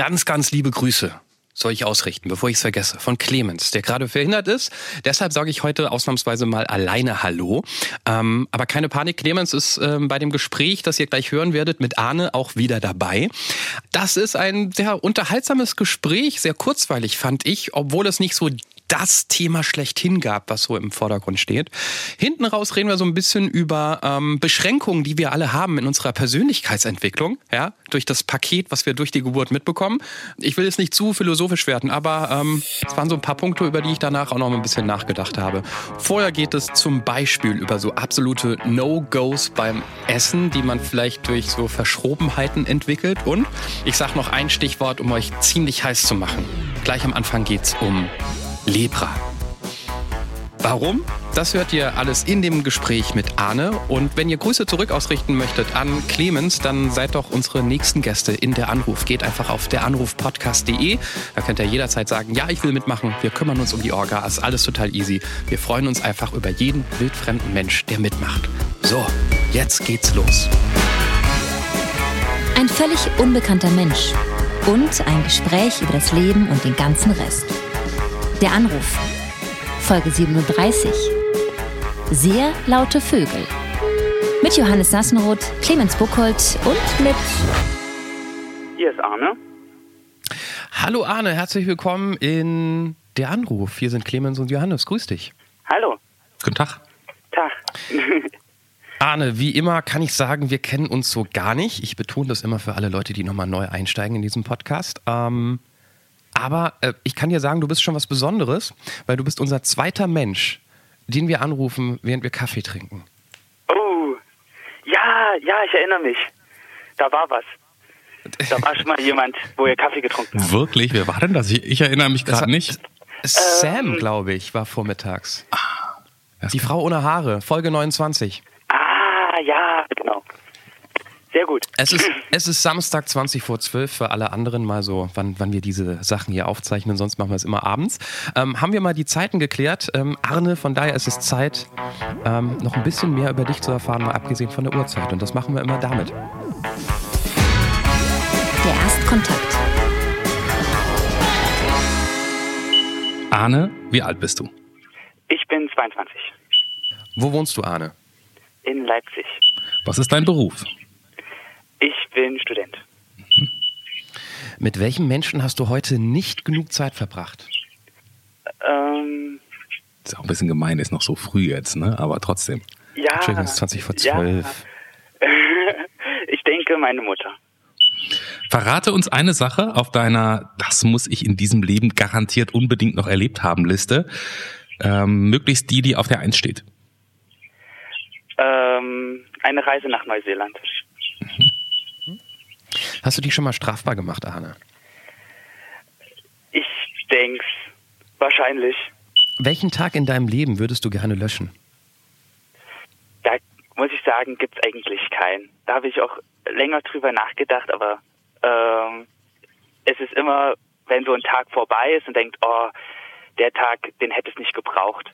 Ganz, ganz liebe Grüße soll ich ausrichten, bevor ich es vergesse, von Clemens, der gerade verhindert ist. Deshalb sage ich heute ausnahmsweise mal alleine Hallo. Ähm, aber keine Panik, Clemens ist ähm, bei dem Gespräch, das ihr gleich hören werdet, mit Arne auch wieder dabei. Das ist ein sehr unterhaltsames Gespräch, sehr kurzweilig fand ich, obwohl es nicht so das Thema schlechthin gab, was so im Vordergrund steht. Hinten raus reden wir so ein bisschen über ähm, Beschränkungen, die wir alle haben in unserer Persönlichkeitsentwicklung, ja, durch das Paket, was wir durch die Geburt mitbekommen. Ich will jetzt nicht zu philosophisch werden, aber ähm, es waren so ein paar Punkte, über die ich danach auch noch ein bisschen nachgedacht habe. Vorher geht es zum Beispiel über so absolute No-Gos beim Essen, die man vielleicht durch so Verschrobenheiten entwickelt. Und ich sage noch ein Stichwort, um euch ziemlich heiß zu machen. Gleich am Anfang geht's um Lepra. Warum? Das hört ihr alles in dem Gespräch mit Arne. Und wenn ihr Grüße zurück ausrichten möchtet an Clemens, dann seid doch unsere nächsten Gäste in der Anruf. Geht einfach auf deranrufpodcast.de. Da könnt ihr jederzeit sagen, ja, ich will mitmachen. Wir kümmern uns um die Orga. Ist alles total easy. Wir freuen uns einfach über jeden wildfremden Mensch, der mitmacht. So, jetzt geht's los. Ein völlig unbekannter Mensch und ein Gespräch über das Leben und den ganzen Rest. Der Anruf. Folge 37. Sehr laute Vögel. Mit Johannes Sassenroth, Clemens Buchholz und mit. Hier ist Arne. Hallo Arne, herzlich willkommen in Der Anruf. Hier sind Clemens und Johannes. Grüß dich. Hallo. Guten Tag. Tag. Arne, wie immer kann ich sagen, wir kennen uns so gar nicht. Ich betone das immer für alle Leute, die nochmal neu einsteigen in diesem Podcast. Ähm, aber äh, ich kann dir sagen, du bist schon was Besonderes, weil du bist unser zweiter Mensch, den wir anrufen, während wir Kaffee trinken. Oh, ja, ja, ich erinnere mich. Da war was. Da war schon mal jemand, wo ihr Kaffee getrunken habt. Wirklich? Wer war denn das? Ich, ich erinnere mich gerade nicht. Sam, glaube ich, war vormittags. Ah, Die Frau ohne Haare, Folge 29. Sehr gut. Es ist, es ist Samstag 20 vor 12 für alle anderen mal so, wann, wann wir diese Sachen hier aufzeichnen, sonst machen wir es immer abends. Ähm, haben wir mal die Zeiten geklärt. Ähm, Arne, von daher ist es Zeit, ähm, noch ein bisschen mehr über dich zu erfahren, mal abgesehen von der Uhrzeit. Und das machen wir immer damit. Der Erstkontakt. Arne, wie alt bist du? Ich bin 22. Wo wohnst du, Arne? In Leipzig. Was ist dein Beruf? Ich bin Student. Mit welchem Menschen hast du heute nicht genug Zeit verbracht? Ähm, Ist auch ein bisschen gemein, ist noch so früh jetzt, ne? Aber trotzdem. ja. Entschuldigung, es ist 20 vor Ja. 12. ich denke, meine Mutter. Verrate uns eine Sache auf deiner Das muss ich in diesem Leben garantiert unbedingt noch erlebt haben Liste. Ähm, möglichst die, die auf der Eins steht. Ähm, eine Reise nach Neuseeland. Hast du dich schon mal strafbar gemacht, Arne? Ich denk's. Wahrscheinlich. Welchen Tag in deinem Leben würdest du gerne löschen? Da muss ich sagen, gibt's eigentlich keinen. Da habe ich auch länger drüber nachgedacht, aber ähm, es ist immer, wenn so ein Tag vorbei ist und denkt, oh, der Tag, den hätte es nicht gebraucht.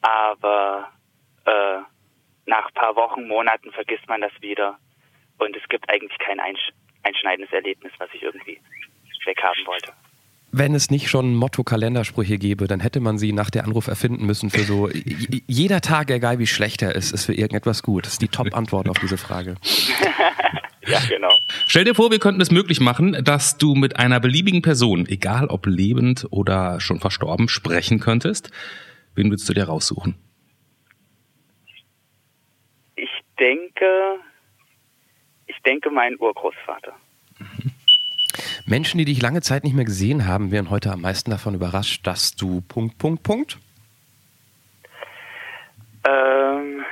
Aber äh, nach ein paar Wochen, Monaten vergisst man das wieder. Und es gibt eigentlich kein einsch einschneidendes Erlebnis, was ich irgendwie weghaben wollte. Wenn es nicht schon Motto-Kalendersprüche gäbe, dann hätte man sie nach der Anruf erfinden müssen für so, jeder Tag, egal wie schlecht er ist, ist für irgendetwas gut. Das ist die Top-Antwort auf diese Frage. Ja, genau. Stell dir vor, wir könnten es möglich machen, dass du mit einer beliebigen Person, egal ob lebend oder schon verstorben, sprechen könntest. Wen würdest du dir raussuchen? Ich denke, denke, mein Urgroßvater. Menschen, die dich lange Zeit nicht mehr gesehen haben, wären heute am meisten davon überrascht, dass du Punkt, Punkt, Punkt. Ähm,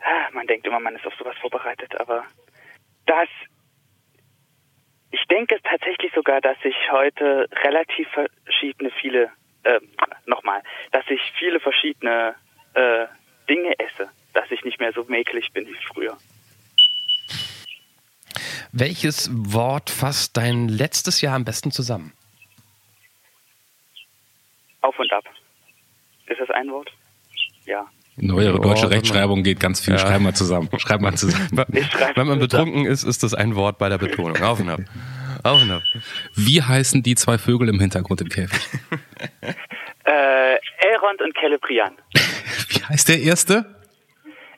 ah, man denkt immer, man ist auf sowas vorbereitet, aber das, ich denke tatsächlich sogar, dass ich heute relativ verschiedene viele, äh, nochmal, dass ich viele verschiedene äh, Dinge esse, dass ich nicht mehr so mäkelig bin wie früher. Welches Wort fasst dein letztes Jahr am besten zusammen? Auf und ab. Ist das ein Wort? Ja. Neuere Oh, deutsche mal. Rechtschreibung geht ganz viel. Ja. Schreib mal zusammen. Schreib mal zusammen. Wenn man zusammen. betrunken ist, ist das ein Wort bei der Betonung. Auf und ab. Auch noch. Wie heißen die zwei Vögel im Hintergrund im Käfig? Äh, Elrond und Celebrian. Wie heißt der erste?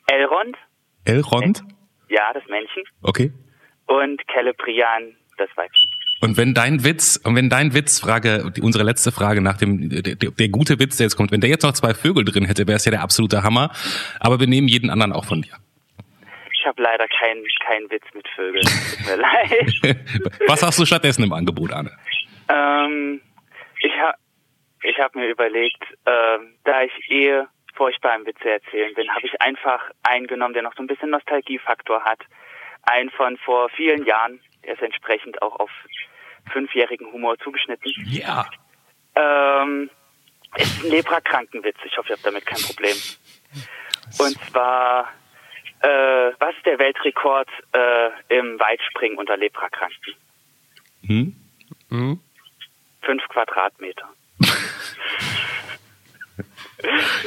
Elrond, Elrond? ja, das Männchen. Okay. Und Celebrian, das Weibchen. Und wenn dein Witz, und wenn dein Witz, Frage, unsere letzte Frage nach dem, der, der, gute Witz, der jetzt kommt, wenn der jetzt noch zwei Vögel drin hätte, wäre es ja der absolute Hammer. Aber wir nehmen jeden anderen auch von dir. Ich habe leider keinen keinen Witz mit Vögeln. Tut mir leid. Was hast du stattdessen im Angebot, Anne? Ähm, ich habe ich hab mir überlegt, ähm, da ich eh furchtbar im Witze erzählen bin, habe ich einfach einen genommen, der noch so ein bisschen Nostalgiefaktor hat. Einen von vor vielen Jahren, der ist entsprechend auch auf fünfjährigen Humor zugeschnitten. Ja. Ähm, es ist ein Leprakrankenwitz. Ich hoffe, ihr habt damit kein Problem. Und zwar, äh, was ist der Weltrekord äh, im Weitspringen unter Leprakranken? Hm? Mhm. Fünf Quadratmeter.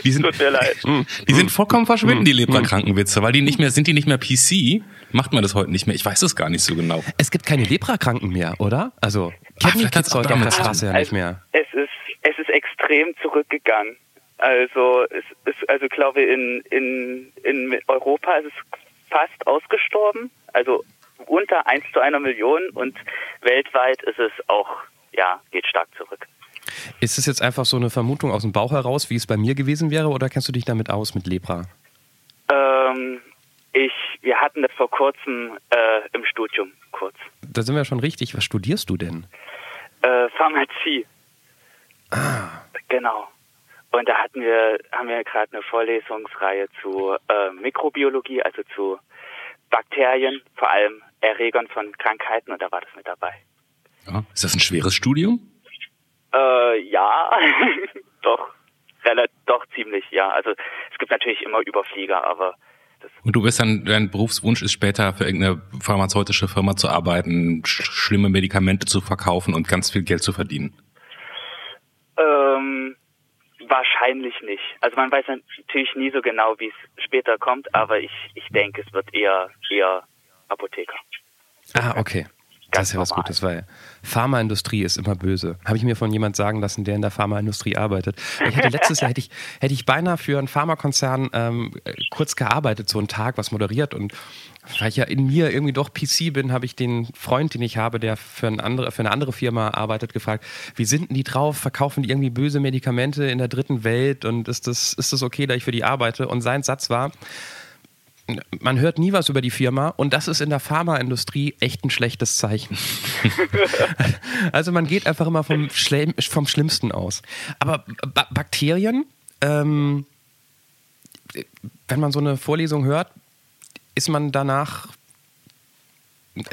Die sind, Tut mir leid. die sind vollkommen verschwinden, die Leprakrankenwitze, weil die nicht mehr, sind die nicht mehr PC? Macht man das heute nicht mehr? Ich weiß es gar nicht so genau. Es gibt keine Leprakranken mehr, oder? Also, die vielleicht hat's Kids heute auf der Straße ja nicht mehr. Es ist, es ist extrem zurückgegangen. Also, es ist, also ich glaube, in, in, in Europa ist es fast ausgestorben. Also unter 1 zu einer Million und weltweit ist es auch, ja, geht stark zurück. Ist es jetzt einfach so eine Vermutung aus dem Bauch heraus, wie es bei mir gewesen wäre, oder kennst du dich damit aus mit Lepra? Ähm, ich, wir hatten das vor kurzem äh, im Studium kurz. Da sind wir schon richtig. Was studierst du denn? Äh, Pharmazie. Ah, Genau. Und da hatten wir, haben wir gerade eine Vorlesungsreihe zu äh, Mikrobiologie, also zu Bakterien, vor allem Erregern von Krankheiten und da war das mit dabei. Ja. Ist das ein schweres Studium? Äh, ja, doch, relativ, doch ziemlich, ja. Also es gibt natürlich immer Überflieger, aber das, Und du bist dann, dein Berufswunsch ist später für irgendeine pharmazeutische Firma zu arbeiten, sch schlimme Medikamente zu verkaufen und ganz viel Geld zu verdienen. ähm, wahrscheinlich nicht. Also man weiß natürlich nie so genau, wie es später kommt, aber ich, ich denke, es wird eher, eher Apotheker. ah okay. Das ist ja was normal. Gutes, weil Pharmaindustrie ist immer böse. Habe ich mir von jemand sagen lassen, der in der Pharmaindustrie arbeitet. Ich hätte letztes Jahr hätte ich, hätte ich beinahe für einen Pharmakonzern ähm, kurz gearbeitet, so einen Tag, was moderiert. Und weil ich ja in mir irgendwie doch PC bin, habe ich den Freund, den ich habe, der für, ein andere, für eine andere Firma arbeitet, gefragt, wie sind denn die drauf? Verkaufen die irgendwie böse Medikamente in der dritten Welt? Und ist das, ist das okay, da ich für die arbeite? Und sein Satz war, man hört nie was über die Firma und das ist in der Pharmaindustrie echt ein schlechtes Zeichen. also man geht einfach immer vom, Schlem vom Schlimmsten aus. Aber ba Bakterien, ähm, wenn man so eine Vorlesung hört, ist man danach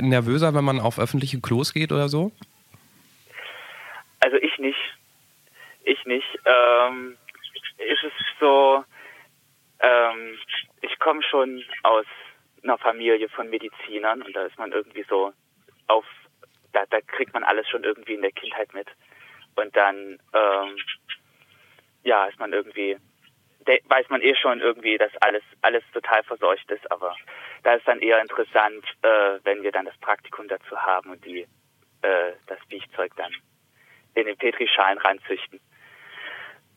nervöser, wenn man auf öffentliche Klos geht oder so? Also ich nicht. Ich nicht. Ähm, ist es so, ähm, ich komme schon aus einer Familie von Medizinern und da ist man irgendwie so auf, da, da kriegt man alles schon irgendwie in der Kindheit mit. Und dann, ähm, ja, ist man irgendwie, weiß man eh schon irgendwie, dass alles, alles total verseucht ist, aber da ist dann eher interessant, äh, wenn wir dann das Praktikum dazu haben und die, äh, das Biechzeug dann in den Petrischalen ranzüchten.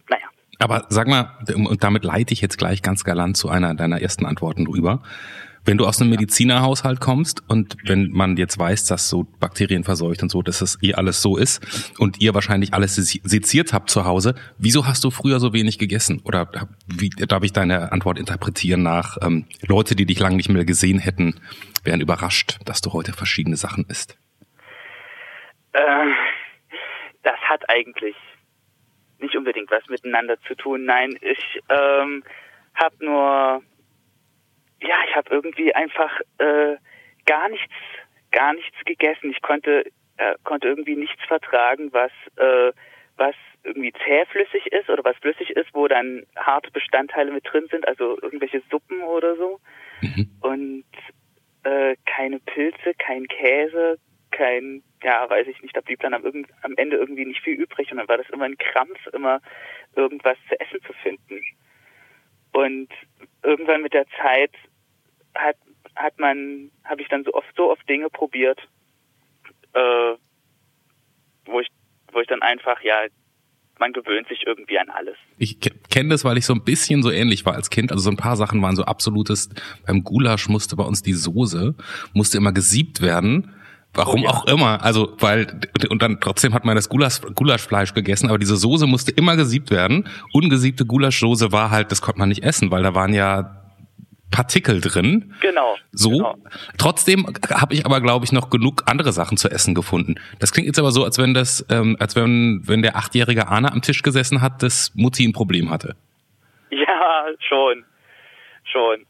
Naja. Aber sag mal, und damit leite ich jetzt gleich ganz galant zu einer deiner ersten Antworten drüber. Wenn du aus einem Medizinerhaushalt kommst und wenn man jetzt weiß, dass so Bakterien verseucht und so, dass es eh alles so ist und ihr wahrscheinlich alles se- seziert habt zu Hause, wieso hast du früher so wenig gegessen? Oder wie darf ich deine Antwort interpretieren nach ähm, Leute, die dich lange nicht mehr gesehen hätten, wären überrascht, dass du heute verschiedene Sachen isst? Äh, das hat eigentlich nicht unbedingt was miteinander zu tun. Nein, ich ähm, habe nur, ja, ich habe irgendwie einfach äh, gar nichts, gar nichts gegessen. Ich konnte, äh, konnte irgendwie nichts vertragen, was, äh, was irgendwie zähflüssig ist oder was flüssig ist, wo dann harte Bestandteile mit drin sind, also irgendwelche Suppen oder so. Mhm. Und äh, keine Pilze, kein Käse, kein, ja, weiß ich nicht, da blieb dann am, am Ende irgendwie nicht viel übrig und dann war das immer ein Krampf, immer irgendwas zu essen zu finden. Und irgendwann mit der Zeit hat, hat man, habe ich dann so oft, so oft Dinge probiert, äh, einfach, ja, man gewöhnt sich irgendwie an alles. Ich kenne das, weil ich so ein bisschen so ähnlich war als Kind. Also so ein paar Sachen waren so absolutes. Beim Gulasch musste bei uns die Soße musste immer gesiebt werden. Warum oh, ja. auch immer. Also, weil, und dann trotzdem hat man das Gulasch, Gulaschfleisch gegessen, aber diese Soße musste immer gesiebt werden. Ungesiebte Gulaschsoße war halt, das konnte man nicht essen, weil da waren ja Partikel drin. Genau. So. Genau. Trotzdem habe ich aber, glaube ich, noch genug andere Sachen zu essen gefunden. Das klingt jetzt aber so, als wenn das, ähm, als wenn, wenn der achtjährige Arne am Tisch gesessen hat, dass Mutti ein Problem hatte. Ja, schon. Schon.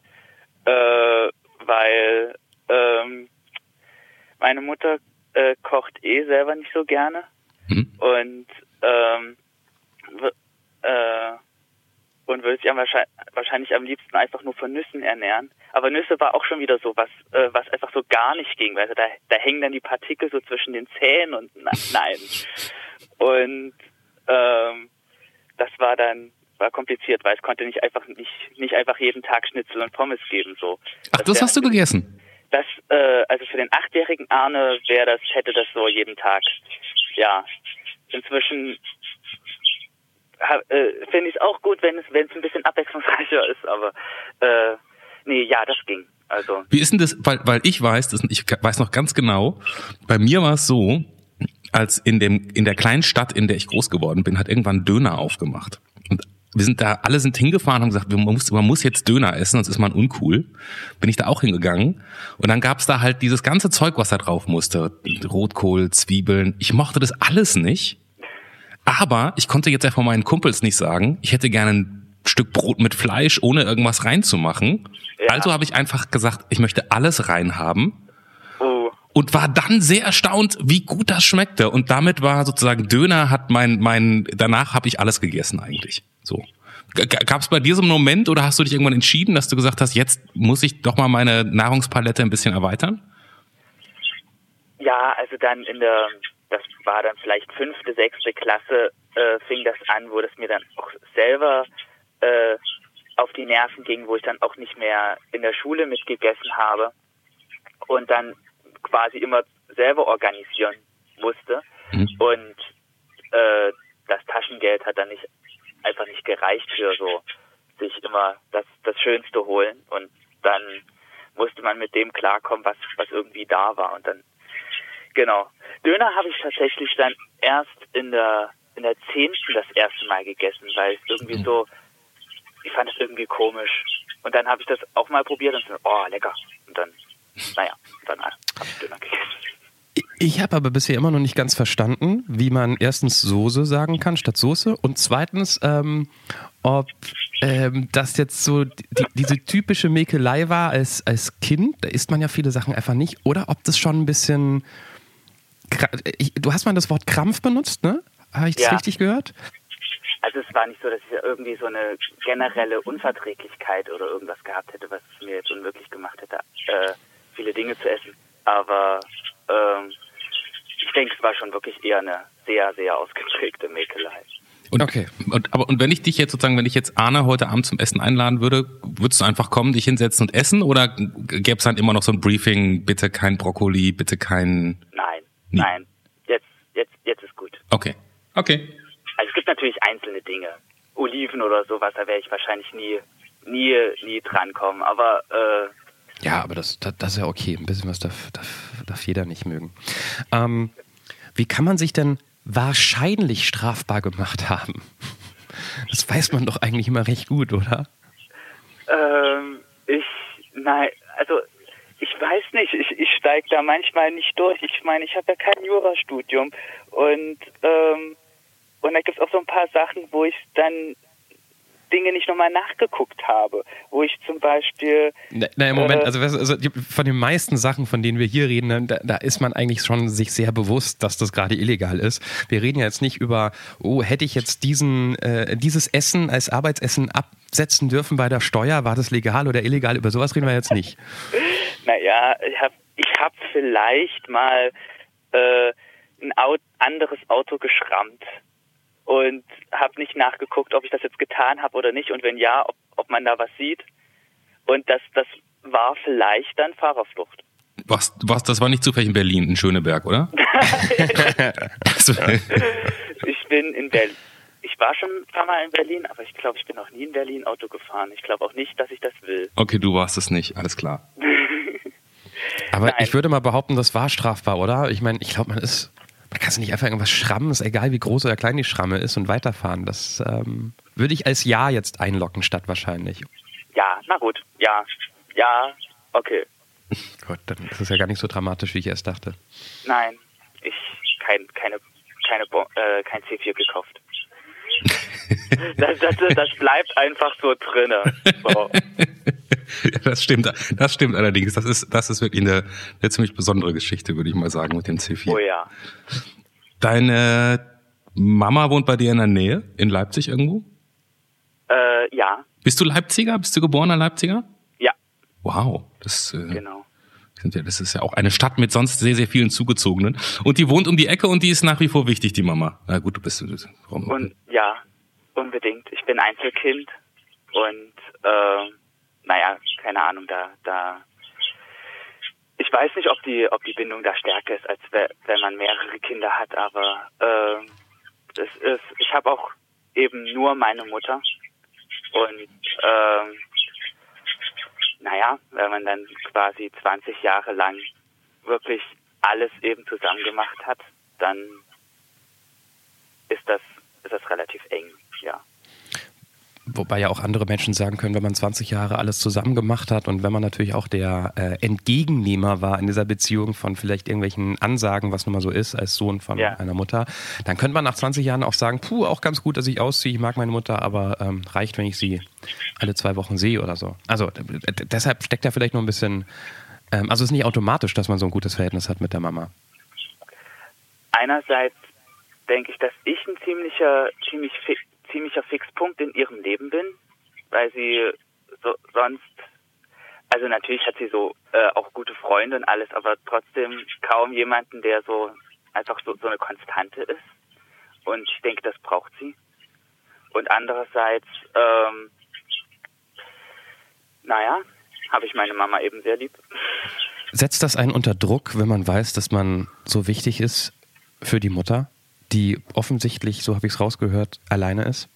Äh, weil ähm, meine Mutter äh, kocht eh selber nicht so gerne. Mhm. Und ähm, äh, und würde sich wahrscheinlich, wahrscheinlich am liebsten einfach nur von Nüssen ernähren. Aber Nüsse war auch schon wieder so was, äh, was einfach so gar nicht ging, weil da, da hängen dann die Partikel so zwischen den Zähnen und na, nein. Und ähm, das war dann war kompliziert, weil es konnte nicht einfach nicht nicht einfach jeden Tag Schnitzel und Pommes geben so. Ach, das, das hast du gegessen? Das äh, also für den achtjährigen Arne wäre das hätte das so jeden Tag. Ja, inzwischen äh, finde ich es auch gut, wenn es wenn es ein bisschen abwechslungsreicher ist, aber äh, nee, ja, das ging. Also. Wie ist denn das, weil, weil ich weiß, das, ich weiß noch ganz genau, bei mir war es so, als in dem, in der kleinen Stadt, in der ich groß geworden bin, hat irgendwann Döner aufgemacht. Und wir sind da, alle sind hingefahren und gesagt, man muss, man muss jetzt Döner essen, sonst ist man uncool. Bin ich da auch hingegangen. Und dann gab's da halt dieses ganze Zeug, was da drauf musste. Rotkohl, Zwiebeln. Ich mochte das alles nicht. Aber ich konnte jetzt ja von meinen Kumpels nicht sagen, ich hätte gerne ein Stück Brot mit Fleisch, ohne irgendwas reinzumachen. Ja. Also habe ich einfach gesagt, ich möchte alles reinhaben. Oh. Und war dann sehr erstaunt, wie gut das schmeckte. Und damit war sozusagen Döner hat mein, mein, danach habe ich alles gegessen eigentlich. So. Gab es bei dir so einen Moment oder hast du dich irgendwann entschieden, dass du gesagt hast, jetzt muss ich doch mal meine Nahrungspalette ein bisschen erweitern? Ja, also dann in der das war dann vielleicht fünfte, sechste Klasse, äh, fing das an, wo das mir dann auch selber äh, auf die Nerven ging, wo ich dann auch nicht mehr in der Schule mitgegessen habe und dann quasi immer selber organisieren musste. Mhm. Und äh, das Taschengeld hat dann nicht einfach nicht gereicht für so sich immer das, das Schönste holen und dann musste man mit dem klarkommen, was, was irgendwie da war und dann Genau. Döner habe ich tatsächlich dann erst in der in der zehnten das erste Mal gegessen, weil es irgendwie mhm. so, ich fand es irgendwie komisch. Und dann habe ich das auch mal probiert und so, oh, lecker. Und dann, naja, dann habe ich Döner gegessen. Ich habe aber bisher immer noch nicht ganz verstanden, wie man erstens Soße sagen kann statt Soße und zweitens, ähm, ob ähm, das jetzt so die, diese typische Mäkelei war als, als Kind, da isst man ja viele Sachen einfach nicht, oder ob das schon ein bisschen ich, du hast mal das Wort Krampf benutzt, ne? Habe ich das ja. richtig gehört? Also es war nicht so, dass ich irgendwie so eine generelle Unverträglichkeit oder irgendwas gehabt hätte, was es mir jetzt unmöglich gemacht hätte, äh, viele Dinge zu essen. Aber war schon wirklich eher eine sehr, sehr ausgeprägte Mäkelei. Und, okay. Und, aber, und wenn ich dich jetzt sozusagen, wenn ich jetzt Arne heute Abend zum Essen einladen würde, würdest du einfach kommen, dich hinsetzen und essen oder gäbe es dann immer noch so ein Briefing, bitte kein Brokkoli, bitte kein... Nein, Nie. Nein, jetzt, jetzt, jetzt ist gut. Okay. Okay. Also es gibt natürlich einzelne Dinge. Oliven oder sowas, da werde ich wahrscheinlich nie, nie, nie drankommen. Aber äh, ja, aber das, das, das, ist ja okay. Ein bisschen was darf, darf, darf jeder nicht mögen. Ähm, wie kann man sich denn wahrscheinlich strafbar gemacht haben? Das weiß man doch eigentlich immer recht gut, oder? Ähm, ich, nein, also ich weiß nicht, ich, ich steige da manchmal nicht durch. Ich meine, ich habe ja kein Jurastudium und ähm, und da gibt es auch so ein paar Sachen, wo ich dann Dinge nicht nochmal nachgeguckt habe, wo ich zum Beispiel. Naja, Moment, äh, also, also, von den meisten Sachen, von denen wir hier reden, ne, da, da, ist man eigentlich schon sich sehr bewusst, dass das gerade illegal ist. Wir reden ja jetzt nicht über, oh, hätte ich jetzt diesen, äh, dieses Essen als Arbeitsessen absetzen dürfen bei der Steuer, war das legal oder illegal? Über sowas reden wir jetzt nicht. naja, ich habe ich hab vielleicht mal äh, ein Auto, anderes Auto geschrammt und habe nicht nachgeguckt, ob ich das jetzt getan habe oder nicht und wenn ja, ob, ob man da was sieht. Und das, das war vielleicht dann Fahrerflucht. Was, was, das war nicht zufällig in Berlin, in Schöneberg, oder? ich bin in Berlin. Ich war schon ein paar Mal in Berlin, aber ich glaube, ich bin noch nie in Berlin Auto gefahren. Ich glaube auch nicht, dass ich das will. Okay, du warst es nicht, alles klar. Aber Nein. ich würde mal behaupten, das war strafbar, oder? Ich meine, ich glaube, man ist, man kann nicht einfach irgendwas schrammen, ist egal wie groß oder klein die Schramme ist und weiterfahren. Das ähm, würde ich als Ja jetzt einlocken statt wahrscheinlich. Ja, na gut. Ja, ja, okay. Gut, dann ist es ja gar nicht so dramatisch, wie ich erst dachte. Nein, ich kein, keine, keine, äh, kein C4 gekauft. Das, das, das bleibt einfach so drinne. So. Das stimmt, das stimmt allerdings. Das ist, das ist wirklich eine, eine ziemlich besondere Geschichte, würde ich mal sagen, mit dem C4. Oh ja. Deine Mama wohnt bei dir in der Nähe, in Leipzig irgendwo? Äh, ja, Bist du Leipziger? Bist du geborener Leipziger? ja, Wow, das, äh, genau. Das ist ja auch eine Stadt mit sonst sehr, sehr vielen Zugezogenen. Und die wohnt um die Ecke und die ist nach wie vor wichtig, die Mama. Na gut, du bist. Warum? Und ja, unbedingt. Ich bin Einzelkind und äh, naja, keine Ahnung, da, da ich weiß nicht, ob die, ob die Bindung da stärker ist, als we- wenn man mehrere Kinder hat, aber äh, es ist, ich habe auch eben nur meine Mutter und ähm, naja, wenn man dann quasi 20 Jahre lang wirklich alles eben zusammen gemacht hat, dann ist das, ist das relativ eng, ja. Wobei ja auch andere Menschen sagen können, wenn man 20 Jahre alles zusammen gemacht hat und wenn man natürlich auch der äh, Entgegennehmer war in dieser Beziehung von vielleicht irgendwelchen Ansagen, was nun mal so ist, als Sohn von Ja. einer Mutter, dann könnte man nach 20 Jahren auch sagen, puh, auch ganz gut, dass ich ausziehe, ich mag meine Mutter, aber ähm, reicht, wenn ich sie alle zwei Wochen sehe oder so. Also deshalb steckt da vielleicht noch ein bisschen, ähm, also es ist nicht automatisch, dass man so ein gutes Verhältnis hat mit der Mama. einerseits denke ich, dass ich ein ziemlicher, ziemlich, fi ziemlicher Fixpunkt in ihrem Leben bin, weil sie so, sonst, also natürlich hat sie so äh, auch gute Freunde und alles, aber trotzdem kaum jemanden, der so einfach so, so eine Konstante ist. Und ich denke, das braucht sie. Und andererseits, ähm, naja, habe ich meine Mama eben sehr lieb. Setzt das einen unter Druck, wenn man weiß, dass man so wichtig ist für die Mutter, die offensichtlich, so habe ich es rausgehört, alleine ist?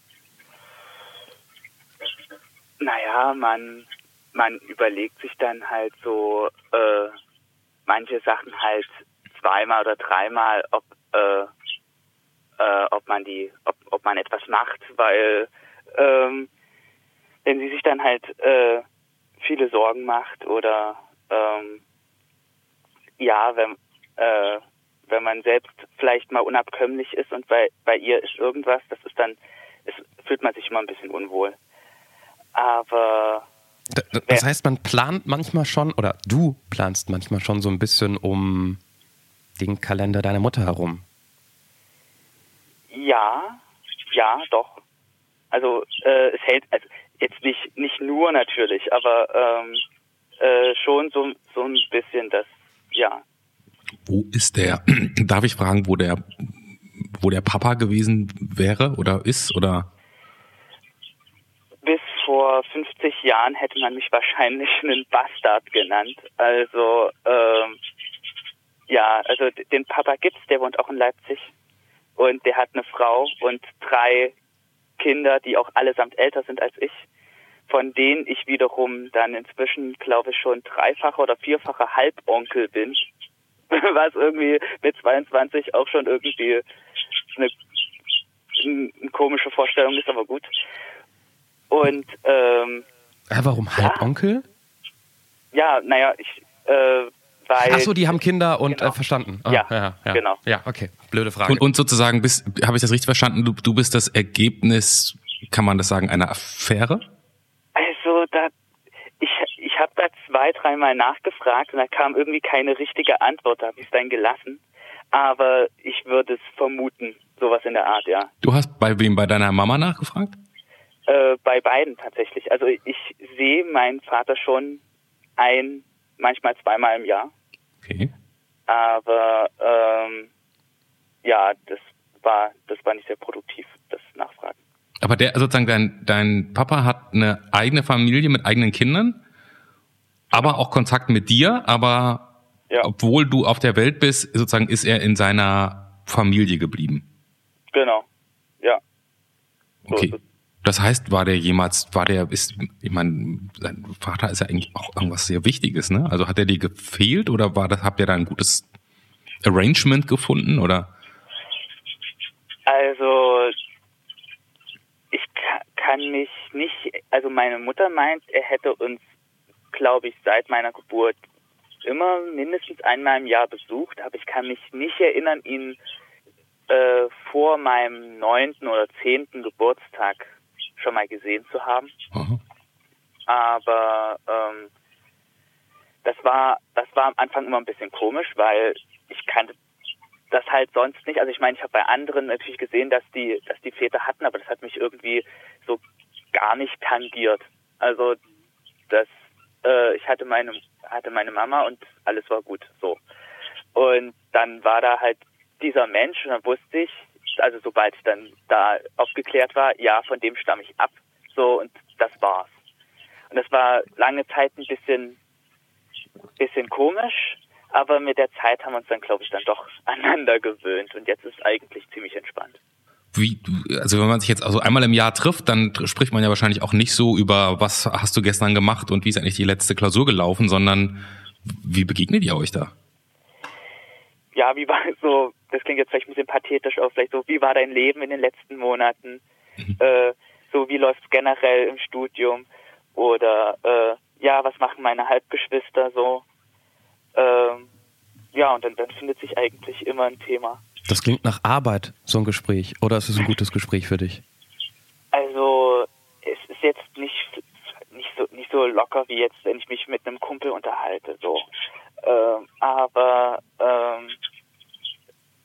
Naja, man, man überlegt sich dann halt so äh, manche Sachen halt zweimal oder dreimal, ob, äh, äh, ob man die, ob, ob man etwas macht, weil ähm, wenn sie sich dann halt äh, viele Sorgen macht oder ähm, ja, wenn äh, wenn man selbst vielleicht mal unabkömmlich ist und bei bei ihr ist irgendwas, das ist dann, es fühlt man sich immer ein bisschen unwohl. Aber Das heißt, man plant manchmal schon, oder du planst manchmal schon so ein bisschen um den Kalender deiner Mutter herum. ja, ja, doch. Also äh, es hält, also jetzt nicht nicht nur natürlich, aber ähm, äh, schon so so ein bisschen das, ja. Wo ist der? Darf ich fragen, wo der, wo der Papa gewesen wäre oder ist oder? Bis vor 50 Jahren hätte man mich wahrscheinlich einen Bastard genannt. Also ähm, ja, also den Papa gibt's, der wohnt auch in Leipzig und der hat eine Frau und drei Kinder, die auch allesamt älter sind als ich, von denen ich wiederum dann inzwischen, glaube ich, schon dreifacher oder vierfacher Halbonkel bin, was irgendwie mit 22 auch schon irgendwie eine, eine komische Vorstellung ist, aber gut. Und ähm, Ah, warum Halbonkel? ja, naja, ich äh, weil Ach so, die haben Kinder und Genau. äh, verstanden. Ah, Ja, ja, ja. genau. Ja, okay. Blöde Frage. Und, und sozusagen bist, habe ich das richtig verstanden? Du, du bist das Ergebnis, kann man das sagen, einer Affäre? Also da ich ich habe da zwei, dreimal nachgefragt und da kam irgendwie keine richtige Antwort, da habe ich es dann gelassen. Aber ich würde es vermuten, sowas in der Art, ja. Du hast bei wem? Bei deiner Mama nachgefragt? Äh, bei beiden tatsächlich. Also ich sehe meinen Vater schon ein, manchmal zweimal im Jahr. Okay. Aber ähm, ja, das war das war nicht sehr produktiv, das Nachfragen. Aber der sozusagen dein dein Papa hat eine eigene Familie mit eigenen Kindern, aber auch Kontakt mit dir, aber Ja. obwohl du auf der Welt bist, sozusagen ist er in seiner Familie geblieben. Genau. Okay. So, das heißt, war der jemals, war der, ist, ich meine, sein Vater ist ja eigentlich auch irgendwas sehr Wichtiges, ne? Also hat er dir gefehlt oder war das, habt ihr da ein gutes Arrangement gefunden oder? Also ich kann mich nicht, also meine Mutter meint, er hätte uns, glaube ich, seit meiner Geburt immer mindestens einmal im Jahr besucht, aber ich kann mich nicht erinnern, ihn äh, vor meinem neunten oder zehnten Geburtstag schon mal gesehen zu haben. Mhm. Aber ähm, das war das war am Anfang immer ein bisschen komisch, weil ich kannte das halt sonst nicht. Also ich meine, ich habe bei anderen natürlich gesehen, dass die dass die Väter hatten, aber das hat mich irgendwie so gar nicht tangiert. Also das äh, ich hatte meine hatte meine Mama und alles war gut so. Und dann war da halt dieser Mensch und dann wusste ich, also sobald ich dann da aufgeklärt war, ja, von dem stamme ich ab. So, und das war's. Und das war lange Zeit ein bisschen, bisschen komisch, aber mit der Zeit haben wir uns dann, glaube ich, dann doch aneinander gewöhnt und jetzt ist eigentlich ziemlich entspannt. Wie, also wenn man sich jetzt also einmal im Jahr trifft, dann spricht man ja wahrscheinlich auch nicht so über, was hast du gestern gemacht und wie ist eigentlich die letzte Klausur gelaufen, sondern wie begegnet ihr euch da? Ja, wie war so das klingt jetzt vielleicht ein bisschen pathetisch aus, vielleicht so, wie war dein Leben in den letzten Monaten? Mhm. Äh, so, wie läuft es generell im Studium? Oder, äh, ja, was machen meine Halbgeschwister so? Ähm, ja, und dann, dann findet sich eigentlich immer ein Thema. Das klingt nach Arbeit, so ein Gespräch. Oder ist es ein gutes Gespräch für dich? Also, es ist jetzt nicht, nicht, so, nicht so locker wie jetzt, wenn ich mich mit einem Kumpel unterhalte, so. Ähm, aber, ähm,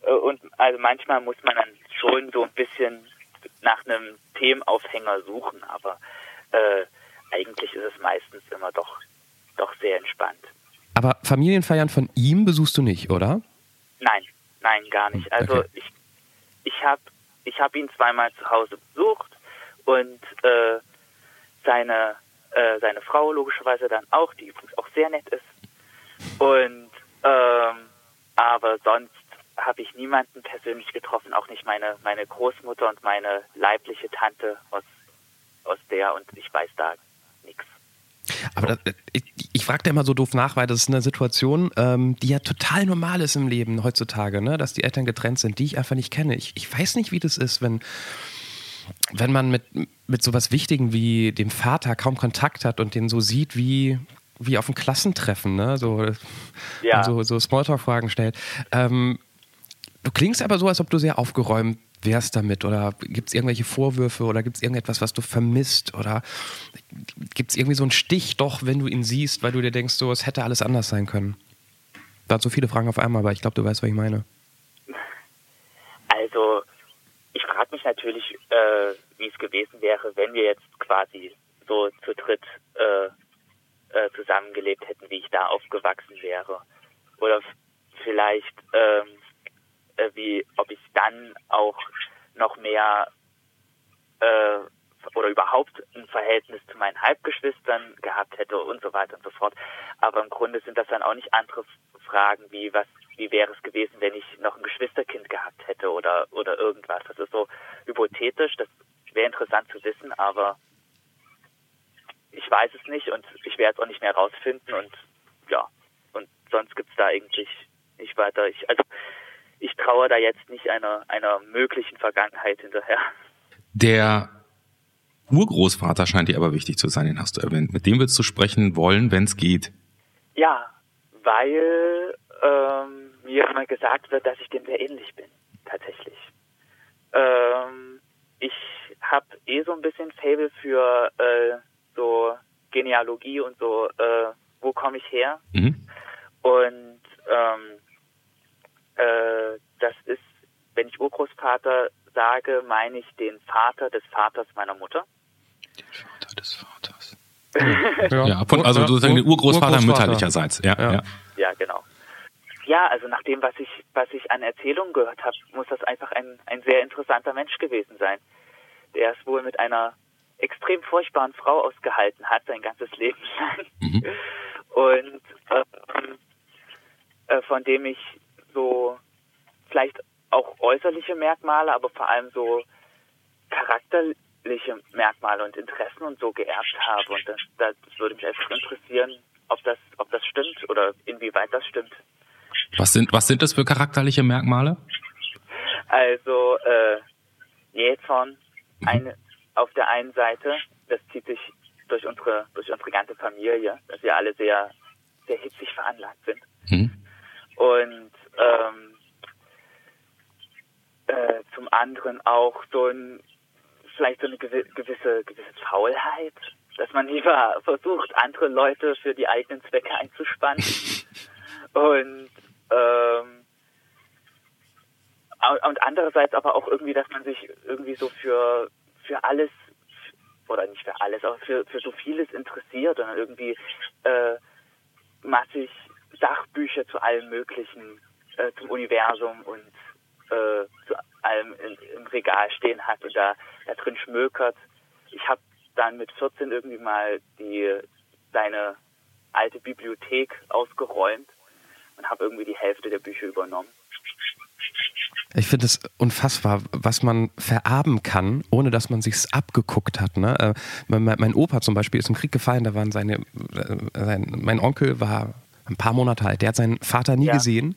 äh, und also manchmal muss man dann schon so ein bisschen nach einem Themenaufhänger suchen, aber äh, eigentlich ist es meistens immer doch, doch sehr entspannt. Aber Familienfeiern von ihm besuchst du nicht, oder? Nein, nein, gar nicht. Also okay. ich, ich habe ich hab ihn zweimal zu Hause besucht und äh, seine, äh, seine Frau logischerweise dann auch, die übrigens auch sehr nett ist. Und ähm, aber sonst habe ich niemanden persönlich getroffen, auch nicht meine, meine Großmutter und meine leibliche Tante aus, aus der und ich weiß da nichts. Aber das, ich frage da immer so doof nach, weil das ist eine Situation, ähm, die ja total normal ist im Leben heutzutage, ne? dass die Eltern getrennt sind, die ich einfach nicht kenne. Ich, ich weiß nicht, wie das ist, wenn, wenn man mit, mit sowas Wichtigen wie dem Vater kaum Kontakt hat und den so sieht wie, wie auf einem Klassentreffen, ne? so, ja. so, so Smalltalk-Fragen stellt. Ähm, Du klingst aber so, als ob du sehr aufgeräumt wärst damit. Oder gibt es irgendwelche Vorwürfe oder gibt es irgendetwas, was du vermisst? Oder gibt es irgendwie so einen Stich doch, wenn du ihn siehst, weil du dir denkst, so, es hätte alles anders sein können? Da hat so viele Fragen auf einmal, aber ich glaube, du weißt, was ich meine. Also, ich frage mich natürlich, äh, wie es gewesen wäre, wenn wir jetzt quasi so zu dritt äh, äh, zusammengelebt hätten, wie ich da aufgewachsen wäre. Oder vielleicht ähm, äh, wie ob ich dann auch noch mehr äh, oder überhaupt ein Verhältnis zu meinen Halbgeschwistern gehabt hätte und so weiter und so fort. Aber im Grunde sind das dann auch nicht andere Fragen wie was, wie wäre es gewesen, wenn ich noch ein Geschwisterkind gehabt hätte oder oder irgendwas. Das ist so hypothetisch. Das wäre interessant zu wissen, aber ich weiß es nicht und ich werde es auch nicht mehr rausfinden und ja und sonst gibt's da eigentlich nicht weiter. Ich also ich traue da jetzt nicht einer, einer möglichen Vergangenheit hinterher. Der Urgroßvater scheint dir aber wichtig zu sein, den hast du erwähnt. Mit dem willst du sprechen wollen, wenn es geht. Ja, weil ähm, mir immer gesagt wird, dass ich dem sehr ähnlich bin, tatsächlich. Ähm, ich habe eh so ein bisschen Fable für äh, so Genealogie und so, äh, wo komme ich her? Mhm. Und ähm, äh, das ist, wenn ich Urgroßvater sage, meine ich den Vater des Vaters meiner Mutter. Den Vater des Vaters. ja, ja von, also sozusagen den Urgroßvater, Urgroßvater. mütterlicherseits. Ja, ja. ja. ja genau. Ja, also nach dem, was ich, was ich an Erzählungen gehört habe, muss das einfach ein, ein sehr interessanter Mensch gewesen sein. Der es wohl mit einer extrem furchtbaren Frau ausgehalten hat, sein ganzes Leben lang. Mhm. Und ähm, äh, von dem ich so vielleicht auch äußerliche Merkmale, aber vor allem so Charakter, Merkmale und Interessen und so geerbt habe. Und das, das würde mich einfach interessieren, ob das, ob das stimmt oder inwieweit das stimmt. Was sind, was sind das für charakterliche Merkmale? Also äh, Jähzorn, mhm. eine, auf der einen Seite, das zieht sich durch unsere, durch unsere ganze Familie, dass wir alle sehr, sehr hitzig veranlagt sind. Mhm. Und ähm, äh, zum anderen auch so ein vielleicht so eine gewisse, gewisse Faulheit, dass man lieber versucht, andere Leute für die eigenen Zwecke einzuspannen. und ähm, und andererseits aber auch irgendwie, dass man sich irgendwie so für für alles oder nicht für alles, aber für für so vieles interessiert und irgendwie äh, massig Sachbücher zu allem Möglichen, äh, zum Universum und äh, zu allem in, im Regal stehen hat und da, da drin schmökert. Ich habe dann mit 14 irgendwie mal die seine alte Bibliothek ausgeräumt und habe irgendwie die Hälfte der Bücher übernommen. Ich finde es unfassbar, was man vererben kann, ohne dass man sich's abgeguckt hat. Ne? Äh, mein, mein, Opa zum Beispiel ist im Krieg gefallen, da waren seine, äh, sein, mein Onkel war ein paar Monate alt, der hat seinen Vater nie ja. gesehen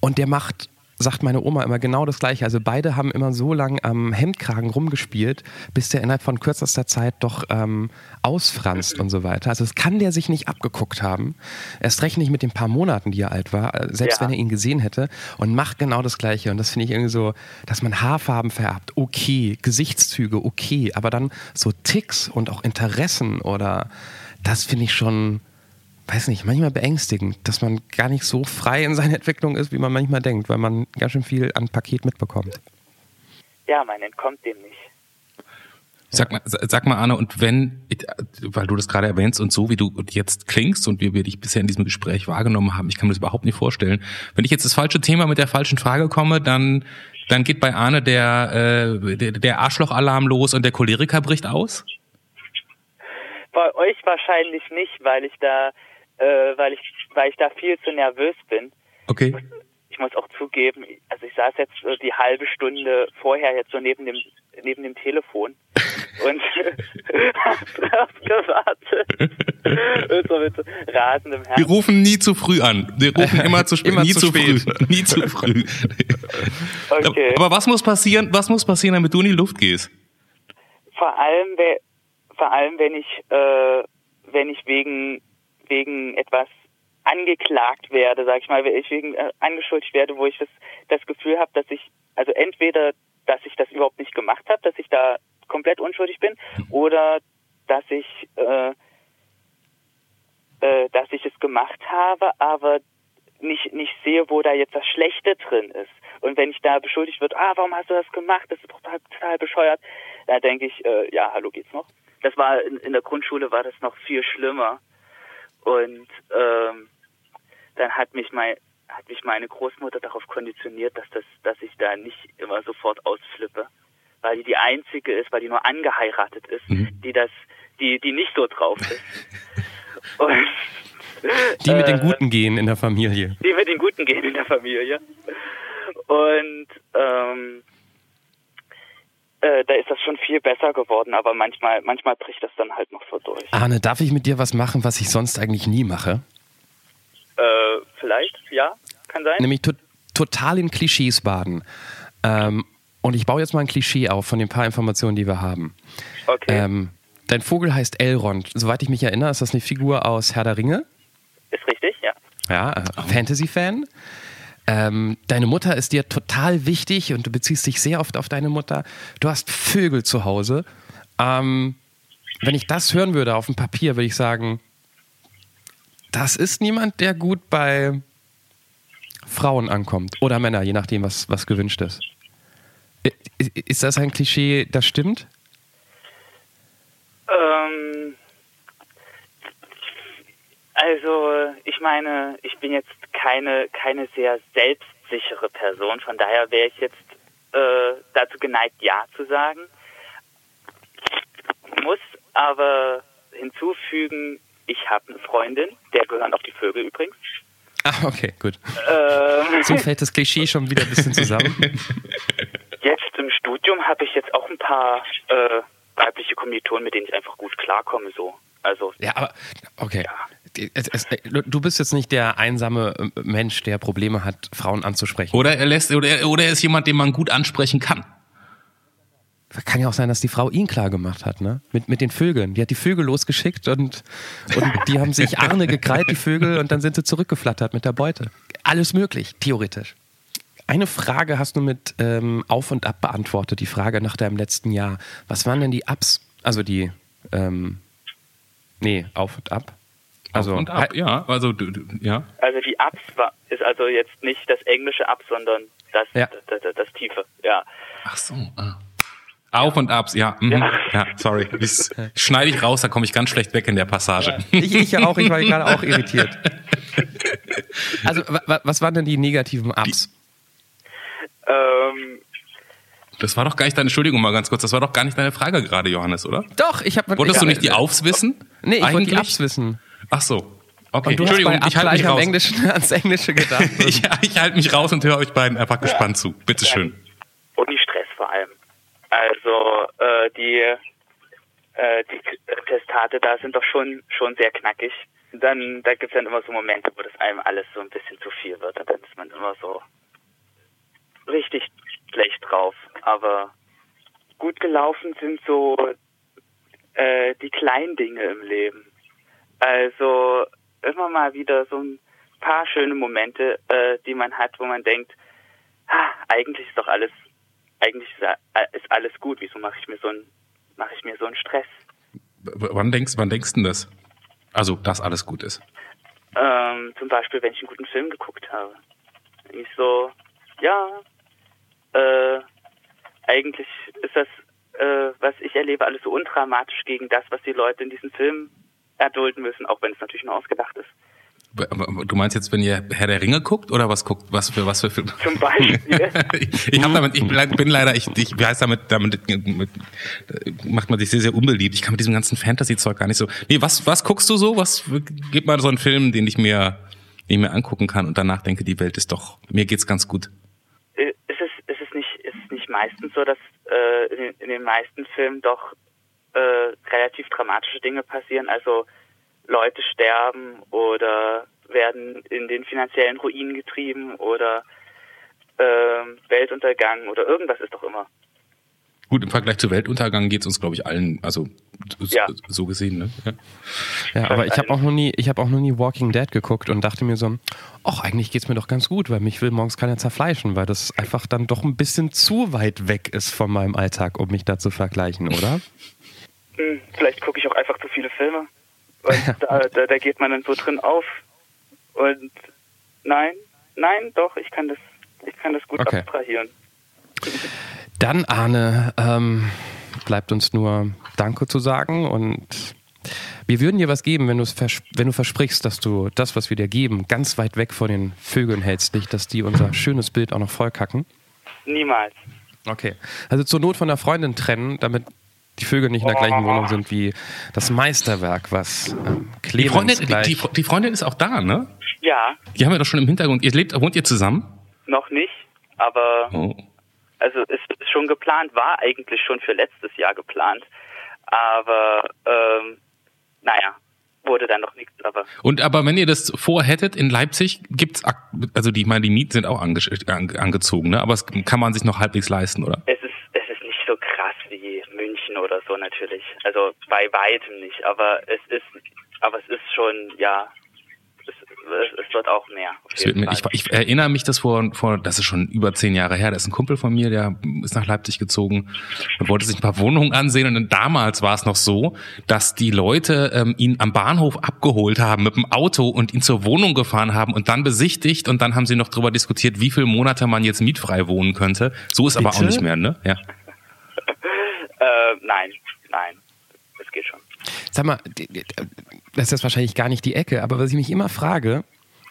und der macht sagt meine Oma immer genau das Gleiche. Also beide haben immer so lange am Hemdkragen rumgespielt, bis der innerhalb von kürzester Zeit doch ähm, ausfranst und so weiter. Also das kann der sich nicht abgeguckt haben. Erst recht nicht mit den paar Monaten, die er alt war, äh, selbst ja. wenn er ihn gesehen hätte. Und macht genau das Gleiche. Und das finde ich irgendwie so, dass man Haarfarben vererbt, okay, Gesichtszüge, okay. Aber dann so Ticks und auch Interessen oder das finde ich schon weiß nicht, manchmal beängstigend, dass man gar nicht so frei in seiner Entwicklung ist, wie man manchmal denkt, weil man ganz schön viel an Paket mitbekommt. Ja, man entkommt dem nicht. Sag mal, sag mal, Arne, und wenn, weil du das gerade erwähnst und so wie du jetzt klingst und wie wir dich bisher in diesem Gespräch wahrgenommen haben, ich kann mir das überhaupt nicht vorstellen. Wenn ich jetzt das falsche Thema mit der falschen Frage komme, dann, dann geht bei Arne der, äh, der, der Arschlochalarm los und der Choleriker bricht aus? Bei euch wahrscheinlich nicht, weil ich da äh, weil ich weil ich da viel zu nervös bin. Okay. Ich muss auch zugeben, also ich saß jetzt so die halbe Stunde vorher jetzt so neben dem neben dem Telefon und hab gewartet. so mit rasendem Herzen. Wir rufen nie zu früh an. Wir rufen immer zu spät. immer nie zu, spät. früh. nie zu früh. okay. Aber was muss passieren? Was muss passieren, damit du in die Luft gehst? Vor allem, vor allem, wenn ich äh, wenn ich wegen wegen etwas angeklagt werde, sag ich mal, wenn ich wegen äh, angeschuldigt werde, wo ich das, das Gefühl habe, dass ich, also entweder, dass ich das überhaupt nicht gemacht habe, dass ich da komplett unschuldig bin, oder dass ich, äh, äh, dass ich es gemacht habe, aber nicht, nicht sehe, wo da jetzt das Schlechte drin ist. Und wenn ich da beschuldigt wird, ah, warum hast du das gemacht? Das ist total, total bescheuert. Da denke ich, äh, ja, hallo, geht's noch? Das war in, in der Grundschule war das noch viel schlimmer. Und ähm, dann hat mich mein hat mich meine Großmutter darauf konditioniert, dass das, dass ich da nicht immer sofort ausflippe, weil die die einzige ist, weil die nur angeheiratet ist, mhm. die das, die die nicht so drauf ist. Und, die mit den äh, Guten gehen in der Familie. Die mit den Guten gehen in der Familie. Und ähm, äh, da ist das schon viel besser geworden, aber manchmal, manchmal bricht das dann halt noch so durch. Arne, darf ich mit dir was machen, was ich sonst eigentlich nie mache? Äh, vielleicht, ja, kann sein. Nämlich to total in Klischees baden. Ähm, und ich baue jetzt mal ein Klischee auf von den paar Informationen, die wir haben. Okay. Ähm, dein Vogel heißt Elrond. Soweit ich mich erinnere, ist das eine Figur aus Herr der Ringe? Ist richtig, ja. Ja, äh, Fantasy-Fan. Ähm, deine Mutter ist dir total wichtig und du beziehst dich sehr oft auf deine Mutter. Du hast Vögel zu Hause. Ähm, wenn ich das hören würde auf dem Papier, würde ich sagen, das ist niemand, der gut bei Frauen ankommt oder Männer, je nachdem, was, was gewünscht ist. Ist das ein Klischee, das stimmt? Ähm, also, ich meine, ich bin jetzt keine, keine sehr selbstsichere Person, von daher wäre ich jetzt äh, dazu geneigt, Ja zu sagen. Muss aber hinzufügen, ich habe eine Freundin, der gehören auch die Vögel übrigens. Ah, okay, gut. Ähm, so fällt das Klischee schon wieder ein bisschen zusammen. Jetzt im Studium habe ich jetzt auch ein paar äh, weibliche Kommilitonen, mit denen ich einfach gut klarkomme, so. Also. Ja, aber okay. Ja. Es, es, du bist jetzt nicht der einsame äh, Mensch, der Probleme hat, Frauen anzusprechen. Oder er lässt, oder, oder er ist jemand, den man gut ansprechen kann. Kann ja auch sein, dass die Frau ihn klar gemacht hat, ne? Mit, mit den Vögeln. Die hat die Vögel losgeschickt und, und die haben sich Arne gekrallt, die Vögel, und dann sind sie zurückgeflattert mit der Beute. Alles möglich, theoretisch. Eine Frage hast du mit ähm, Auf und Ab beantwortet, die Frage nach deinem letzten Jahr. Was waren denn die Ups? Also die, ähm, nee, Auf und Ab? Also, auf und ab, ja. Also, ja. Also die Ups war, ist also jetzt nicht das englische Ab, sondern das, ja. das, das, das, Tiefe, ja. Ach so, ah. Auf und Abs, ja. Mhm. Ja. ja, sorry. Das schneide ich raus, da komme ich ganz schlecht weg in der Passage. Ich, ich ja auch, ich war gerade auch irritiert. Also, was waren denn die negativen Ups? Ähm, das war doch gar nicht deine, Entschuldigung mal ganz kurz, das war doch gar nicht deine Frage gerade, Johannes, oder? Doch, ich habe. Wolltest du nicht die Aufs wissen? Nee, ich Eigentlich? wollte die Ups wissen. Ach so. Okay, und du Entschuldigung, hast ich halte mich raus. Englischen, ans Englische gedacht. ich, ich halte mich raus und höre euch beiden einfach ja. gespannt zu. Bitteschön. Und die Stress vor allem. Also äh, die, äh, die Testate da sind doch schon schon sehr knackig. Dann da gibt's dann immer so Momente, wo das einem alles so ein bisschen zu viel wird und dann ist man immer so richtig schlecht drauf. Aber gut gelaufen sind so äh, die kleinen Dinge im Leben. Also immer mal wieder so ein paar schöne Momente, äh, die man hat, wo man denkt, ha, eigentlich ist doch alles, eigentlich ist alles gut. Wieso mache ich mir so ein, mache ich mir so einen Stress? W wann denkst, wann denkst du denn das? Also, dass alles gut ist? Ähm, zum Beispiel, wenn ich einen guten Film geguckt habe. Ich so, ja, äh, eigentlich ist das, äh, was ich erlebe, alles so undramatisch gegen das, was die Leute in diesem Film erdulden müssen, auch wenn es natürlich nur ausgedacht ist. Du meinst jetzt, wenn ihr Herr der Ringe guckt oder was guckt, was für was für Filme? Zum Beispiel. ich, ich habe damit, ich bin leider, ich, ich wie heißt damit, damit mit, macht man sich sehr sehr unbeliebt. Ich kann mit diesem ganzen Fantasy-Zeug gar nicht so. Nee, was was guckst du so? Was gib mal so einen Film, den ich mir, den ich mir angucken kann und danach denke, die Welt ist doch, mir geht's ganz gut. Ist es ist es nicht ist es nicht meistens so, dass äh, in den meisten Filmen doch äh, relativ dramatische Dinge passieren. Also Leute sterben oder werden in den finanziellen Ruinen getrieben oder äh, Weltuntergang oder irgendwas ist doch immer. Gut, im Vergleich zu Weltuntergang geht es uns, glaube ich, allen, also ja. so gesehen, ne? Ja, ja aber ich habe auch noch nie, ich habe auch noch nie Walking Dead geguckt und dachte mir so, ach, eigentlich geht's mir doch ganz gut, weil mich will morgens keiner zerfleischen, weil das einfach dann doch ein bisschen zu weit weg ist von meinem Alltag, um mich da zu vergleichen, oder? Hm, vielleicht gucke ich auch einfach zu viele Filme. Und da, da, da, geht man dann so drin auf. Und nein, nein, doch, ich kann das, ich kann das gut okay. abstrahieren. Dann, Arne, ähm, bleibt uns nur Danke zu sagen und wir würden dir was geben, wenn, wenn du versprichst, dass du das, was wir dir geben, ganz weit weg von den Vögeln hältst, nicht, dass die unser schönes Bild auch noch vollkacken. Niemals. Okay. Also zur Not von der Freundin trennen, damit die Vögel nicht in der gleichen Wohnung sind wie das Meisterwerk, was ähm, Clemens die Freundin, die, die, die, Freundin ist auch da, ne? Ja. Die haben wir doch schon im Hintergrund. Ihr lebt, wohnt ihr zusammen? Noch nicht, aber oh. also es ist schon geplant, war eigentlich schon für letztes Jahr geplant, aber ähm, naja, wurde dann noch nichts. Aber und aber wenn ihr das vorhättet in Leipzig, gibt's also die, ich meine, die Mieten sind auch ange, angezogen, ne? Aber es kann man sich noch halbwegs leisten, oder? Es ist München oder so natürlich. Also bei weitem nicht, aber es ist, aber es ist schon, ja, es, es wird auch mehr. Mir, ich, ich, erinnere mich, das vor, vor, das ist schon über zehn Jahre her, da ist ein Kumpel von mir, der ist nach Leipzig gezogen und wollte sich ein paar Wohnungen ansehen. Und dann damals war es noch so, dass die Leute ähm, ihn am Bahnhof abgeholt haben mit dem Auto und ihn zur Wohnung gefahren haben und dann besichtigt und dann haben sie noch darüber diskutiert, wie viele Monate man jetzt mietfrei wohnen könnte. So ist Bitte? aber auch nicht mehr, ne? Ja. Äh, nein, nein, das geht schon. Sag mal, das ist wahrscheinlich gar nicht die Ecke, aber was ich mich immer frage,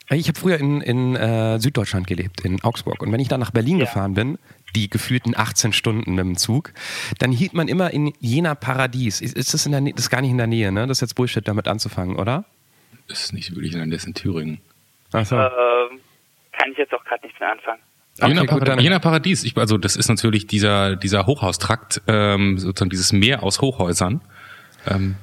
ich habe früher in, in äh, Süddeutschland gelebt, in Augsburg. Und wenn ich dann nach Berlin ja. gefahren bin, die gefühlten 18 Stunden mit dem Zug, dann hielt man immer in Jena Paradies. Ist, ist das in der Nähe, das ist gar nicht in der Nähe, ne? Das ist jetzt Bullshit, damit anzufangen, oder? Das ist nicht wirklich in der Nähe, das ist in Thüringen. Ach so. Ähm, kann ich jetzt auch gerade nichts mehr anfangen. Okay, Jena, Paradies, Jena Paradies. Ich, also das ist natürlich dieser dieser Hochhaustrakt, ähm, sozusagen dieses Meer aus Hochhäusern. Ähm,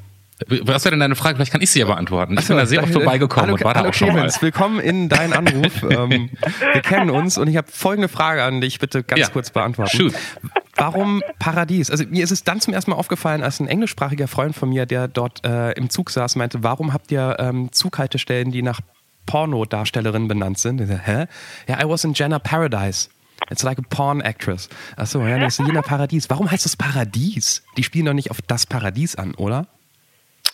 was wäre denn deine Frage? Vielleicht kann ich sie ja beantworten. Ich bin da sehr oft vorbeigekommen hallo, und war da auch schon mal. Willkommen in deinen Anruf. ähm, wir kennen uns und ich habe folgende Frage an dich, bitte ganz ja. kurz beantworten. Shoot. Warum Paradies? Also mir ist es dann zum ersten Mal aufgefallen, als ein englischsprachiger Freund von mir, der dort äh, im Zug saß, meinte, warum habt ihr ähm, Zughaltestellen, die nach Pornodarstellerinnen benannt sind? Hä? Ja, I was in Jenna Paradise. It's like a porn actress. Achso, ja, das ist Jena Paradies. Warum heißt das Paradies? Die spielen doch nicht auf das Paradies an, oder?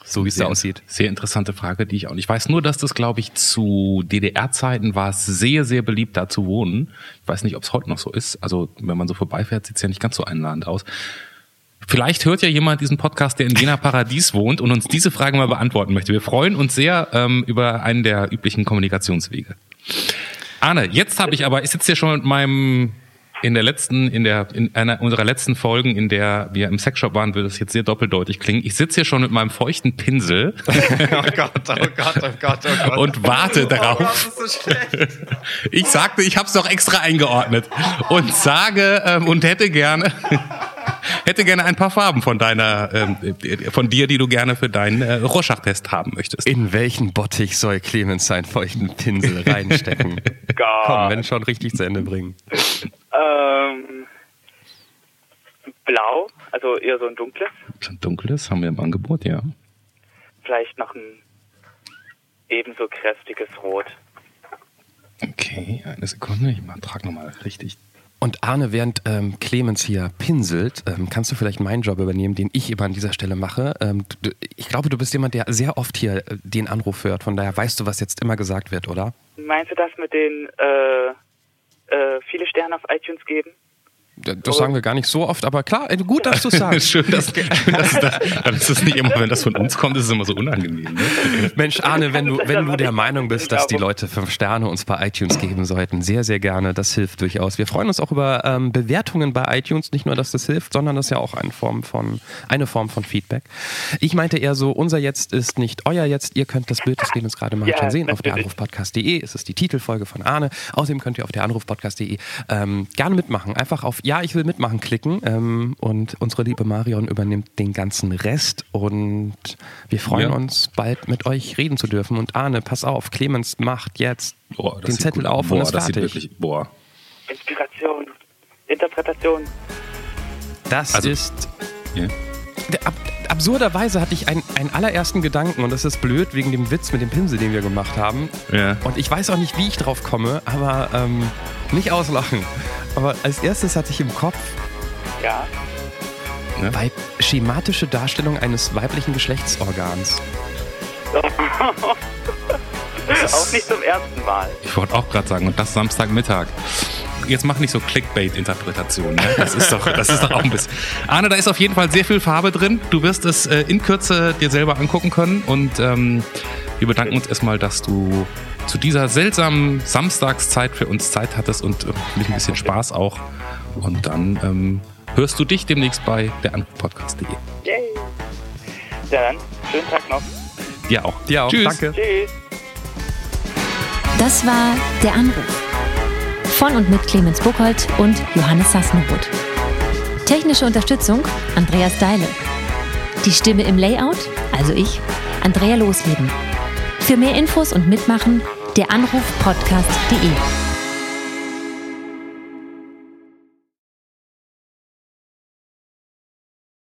so wie es da aussieht. Sehr interessante Frage, die ich auch nicht Ich weiß nur, dass das, glaube ich, zu DDR-Zeiten war es sehr, sehr beliebt, da zu wohnen. Ich weiß nicht, ob es heute noch so ist. Also, wenn man so vorbeifährt, sieht es ja nicht ganz so einladend aus. Vielleicht hört ja jemand diesen Podcast, der in Jena Paradies wohnt und uns diese Frage mal beantworten möchte. Wir freuen uns sehr ähm, über einen der üblichen Kommunikationswege. Arne, jetzt habe ich aber, ich sitze hier schon mit meinem in der letzten, in der, in einer unserer letzten Folgen, in der wir im Sexshop waren, würde es jetzt sehr doppeldeutig klingen. Ich sitze hier schon mit meinem feuchten Pinsel. oh Gott, oh Gott, oh Gott, oh Gott. Und warte oh darauf. Gott, ist so schlecht. Ich sagte, ich habe es doch extra eingeordnet und sage ähm, und hätte gerne hätte gerne ein paar Farben von deiner, ähm, von dir, die du gerne für deinen äh, Rorschach-Test haben möchtest. In welchen Bottich soll Clemens seinen feuchten Pinsel reinstecken? Komm, wenn schon richtig zu Ende bringen. Ähm, blau, also eher so ein dunkles. Ein dunkles haben wir im Angebot, ja. Vielleicht noch ein ebenso kräftiges Rot. Okay, eine Sekunde. Ich trage nochmal richtig und Arne, während ähm, Clemens hier pinselt, ähm, kannst du vielleicht meinen Job übernehmen, den ich immer an dieser Stelle mache. Ähm, du, ich glaube, du bist jemand, der sehr oft hier äh, den Anruf hört. Von daher weißt du, was jetzt immer gesagt wird, oder? Meinst du das mit den äh, äh, viele Sterne auf iTunes geben? Das sagen wir gar nicht so oft, aber klar, gut, dass du es sagst. schön, dass, schön, dass das, dann ist es nicht immer, wenn das von uns kommt, ist es immer so unangenehm. Ne? Mensch, Arne, wenn du, wenn du der Meinung bist, dass die Leute fünf Sterne uns bei iTunes geben sollten, sehr, sehr gerne. Das hilft durchaus. Wir freuen uns auch über ähm, Bewertungen bei iTunes. Nicht nur, dass das hilft, sondern das ist ja auch eine Form von, eine Form von Feedback. Ich meinte eher so, unser Jetzt ist nicht euer Jetzt. Ihr könnt das Bild des Lebens gerade mal ja, schon sehen auf der Anrufpodcast.de. Es ist die Titelfolge von Arne. Außerdem könnt ihr auf der Anrufpodcast.de ähm, gerne mitmachen. Einfach auf Ja, ich will mitmachen klicken ähm, und unsere liebe Marion übernimmt den ganzen Rest und wir freuen ja. uns bald mit euch reden zu dürfen. Und Arne, pass auf, Clemens macht jetzt boah, den Zettel gut. auf boah, und ist fertig. Wirklich, boah. Inspiration, Interpretation. Das also, ist... Yeah. Ab, absurderweise hatte ich einen, einen allerersten Gedanken und das ist blöd wegen dem Witz mit dem Pinsel, den wir gemacht haben. Ja. Und ich weiß auch nicht, wie ich drauf komme, aber ähm, nicht auslachen. Aber als erstes hatte ich im Kopf. Ja. Ne? Weib schematische Darstellung eines weiblichen Geschlechtsorgans. auch nicht zum ersten Mal. Ich wollte auch gerade sagen, und das Samstagmittag jetzt mach nicht so Clickbait-Interpretationen. Ne? Das, ist doch, das ist doch auch ein bisschen. Arne, da ist auf jeden Fall sehr viel Farbe drin. Du wirst es äh, in Kürze dir selber angucken können. Und ähm, wir bedanken uns erstmal, dass du zu dieser seltsamen Samstagszeit für uns Zeit hattest und äh, ein bisschen Spaß auch. Und dann ähm, hörst du dich demnächst bei der Anrufpodcast.de. Yay! Ja, dann schönen Tag noch. Dir auch. Dir auch. Tschüss. Danke. Tschüss. Das war der Anruf von und mit Clemens Buchholz und Johannes Sassenroth. Technische Unterstützung Andreas Deile. Die Stimme im Layout, also ich, Andrea Losleben. Für mehr Infos und Mitmachen der Anruf podcast.de.